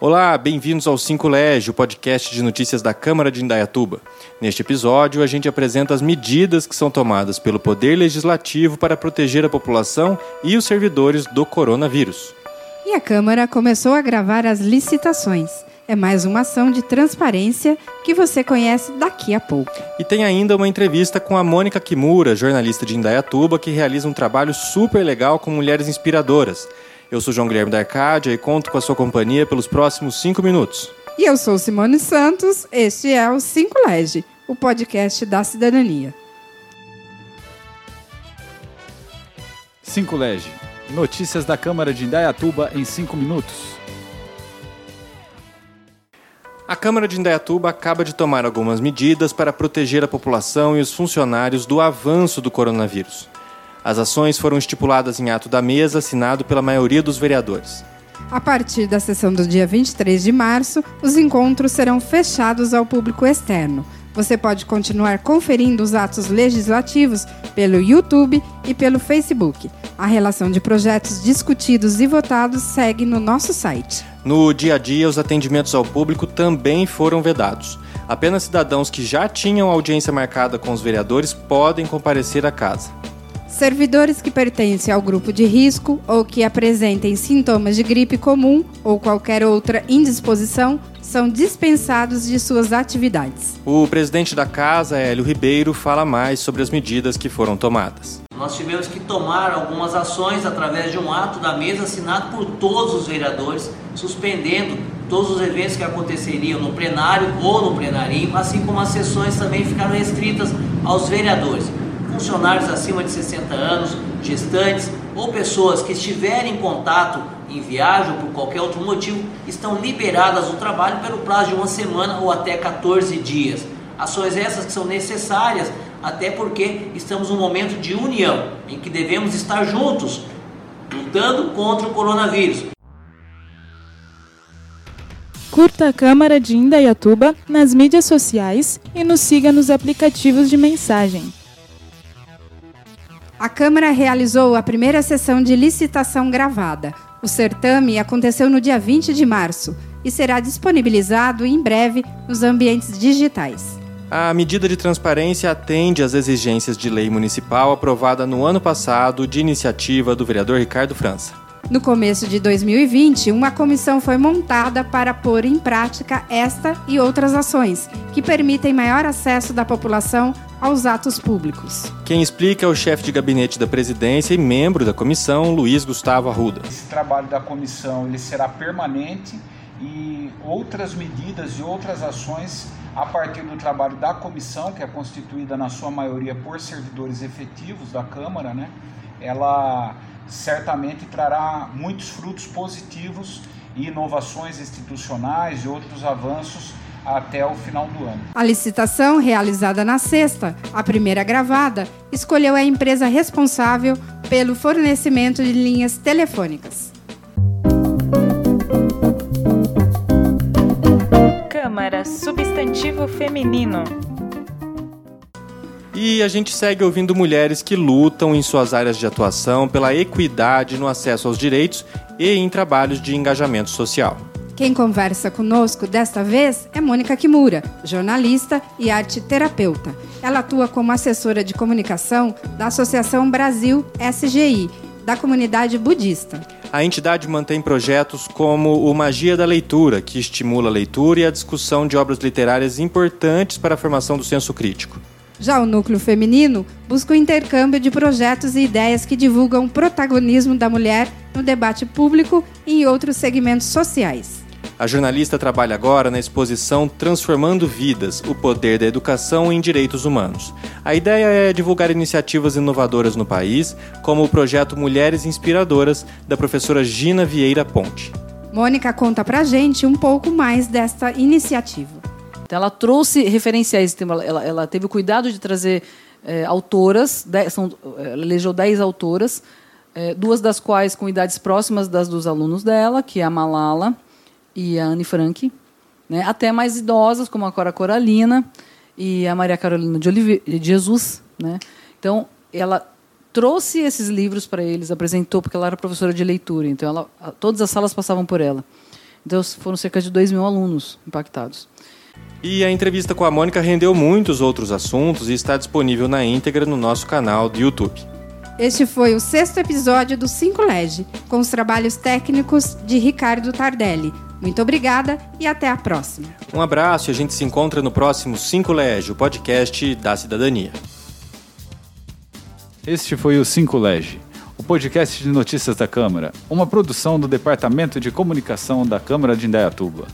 Olá, bem-vindos ao Cinco Lege, o podcast de notícias da Câmara de Indaiatuba. Neste episódio, a gente apresenta as medidas que são tomadas pelo Poder Legislativo para proteger a população e os servidores do coronavírus. E a Câmara começou a gravar as licitações. É mais uma ação de transparência que você conhece daqui a pouco. E tem ainda uma entrevista com a Mônica Kimura, jornalista de Indaiatuba, que realiza um trabalho super legal com mulheres inspiradoras. Eu sou João Guilherme da Arcádia e conto com a sua companhia pelos próximos cinco minutos. E eu sou Simone Santos, este é o Cinco Lege, o podcast da cidadania. Cinco Lege, notícias da Câmara de Indaiatuba em cinco minutos. A Câmara de Indaiatuba acaba de tomar algumas medidas para proteger a população e os funcionários do avanço do coronavírus. As ações foram estipuladas em ato da mesa assinado pela maioria dos vereadores. A partir da sessão do dia 23 de março, os encontros serão fechados ao público externo. Você pode continuar conferindo os atos legislativos pelo YouTube e pelo Facebook. A relação de projetos discutidos e votados segue no nosso site. No dia a dia, os atendimentos ao público também foram vedados. Apenas cidadãos que já tinham audiência marcada com os vereadores podem comparecer à casa. Servidores que pertencem ao grupo de risco ou que apresentem sintomas de gripe comum ou qualquer outra indisposição são dispensados de suas atividades. O presidente da casa, Hélio Ribeiro, fala mais sobre as medidas que foram tomadas. Nós tivemos que tomar algumas ações através de um ato da mesa assinado por todos os vereadores, suspendendo todos os eventos que aconteceriam no plenário ou no plenarinho, assim como as sessões também ficaram restritas aos vereadores funcionários acima de 60 anos, gestantes ou pessoas que estiverem em contato em viagem ou por qualquer outro motivo estão liberadas do trabalho pelo prazo de uma semana ou até 14 dias. Ações essas que são necessárias até porque estamos num momento de união em que devemos estar juntos lutando contra o coronavírus. Curta a Câmara de Indaiatuba nas mídias sociais e nos siga nos aplicativos de mensagem. A Câmara realizou a primeira sessão de licitação gravada. O certame aconteceu no dia 20 de março e será disponibilizado em breve nos ambientes digitais. A medida de transparência atende às exigências de lei municipal aprovada no ano passado de iniciativa do vereador Ricardo França. No começo de 2020, uma comissão foi montada para pôr em prática esta e outras ações que permitem maior acesso da população aos atos públicos. Quem explica é o chefe de gabinete da presidência e membro da comissão, Luiz Gustavo Arruda. Esse trabalho da comissão ele será permanente e outras medidas e outras ações a partir do trabalho da comissão, que é constituída na sua maioria por servidores efetivos da Câmara, né? Ela certamente trará muitos frutos positivos e inovações institucionais e outros avanços até o final do ano. A licitação, realizada na sexta, a primeira gravada, escolheu a empresa responsável pelo fornecimento de linhas telefônicas. Câmara Substantivo Feminino. E a gente segue ouvindo mulheres que lutam em suas áreas de atuação pela equidade no acesso aos direitos e em trabalhos de engajamento social. Quem conversa conosco desta vez é Mônica Kimura, jornalista e arte terapeuta. Ela atua como assessora de comunicação da Associação Brasil SGI, da comunidade budista. A entidade mantém projetos como o Magia da Leitura, que estimula a leitura e a discussão de obras literárias importantes para a formação do senso crítico. Já o núcleo feminino busca o intercâmbio de projetos e ideias que divulgam o protagonismo da mulher no debate público e em outros segmentos sociais. A jornalista trabalha agora na exposição Transformando Vidas: O Poder da Educação em Direitos Humanos. A ideia é divulgar iniciativas inovadoras no país, como o projeto Mulheres Inspiradoras, da professora Gina Vieira Ponte. Mônica conta pra gente um pouco mais desta iniciativa. Então, ela trouxe referenciais, ela, ela teve o cuidado de trazer é, autoras, dez, são, ela elegeu 10 autoras, é, duas das quais com idades próximas das dos alunos dela, que é a Malala e a Anne Frank, né, até mais idosas, como a Cora Coralina e a Maria Carolina de, Olive de Jesus. Né? Então, ela trouxe esses livros para eles, apresentou, porque ela era professora de leitura, então ela, todas as salas passavam por ela. Então foram cerca de 2 mil alunos impactados. E a entrevista com a Mônica rendeu muitos outros assuntos e está disponível na íntegra no nosso canal do YouTube. Este foi o sexto episódio do 5 Lege, com os trabalhos técnicos de Ricardo Tardelli. Muito obrigada e até a próxima. Um abraço e a gente se encontra no próximo 5 Lege, o podcast da cidadania. Este foi o 5 Lege, o podcast de notícias da Câmara, uma produção do Departamento de Comunicação da Câmara de Indaiatuba.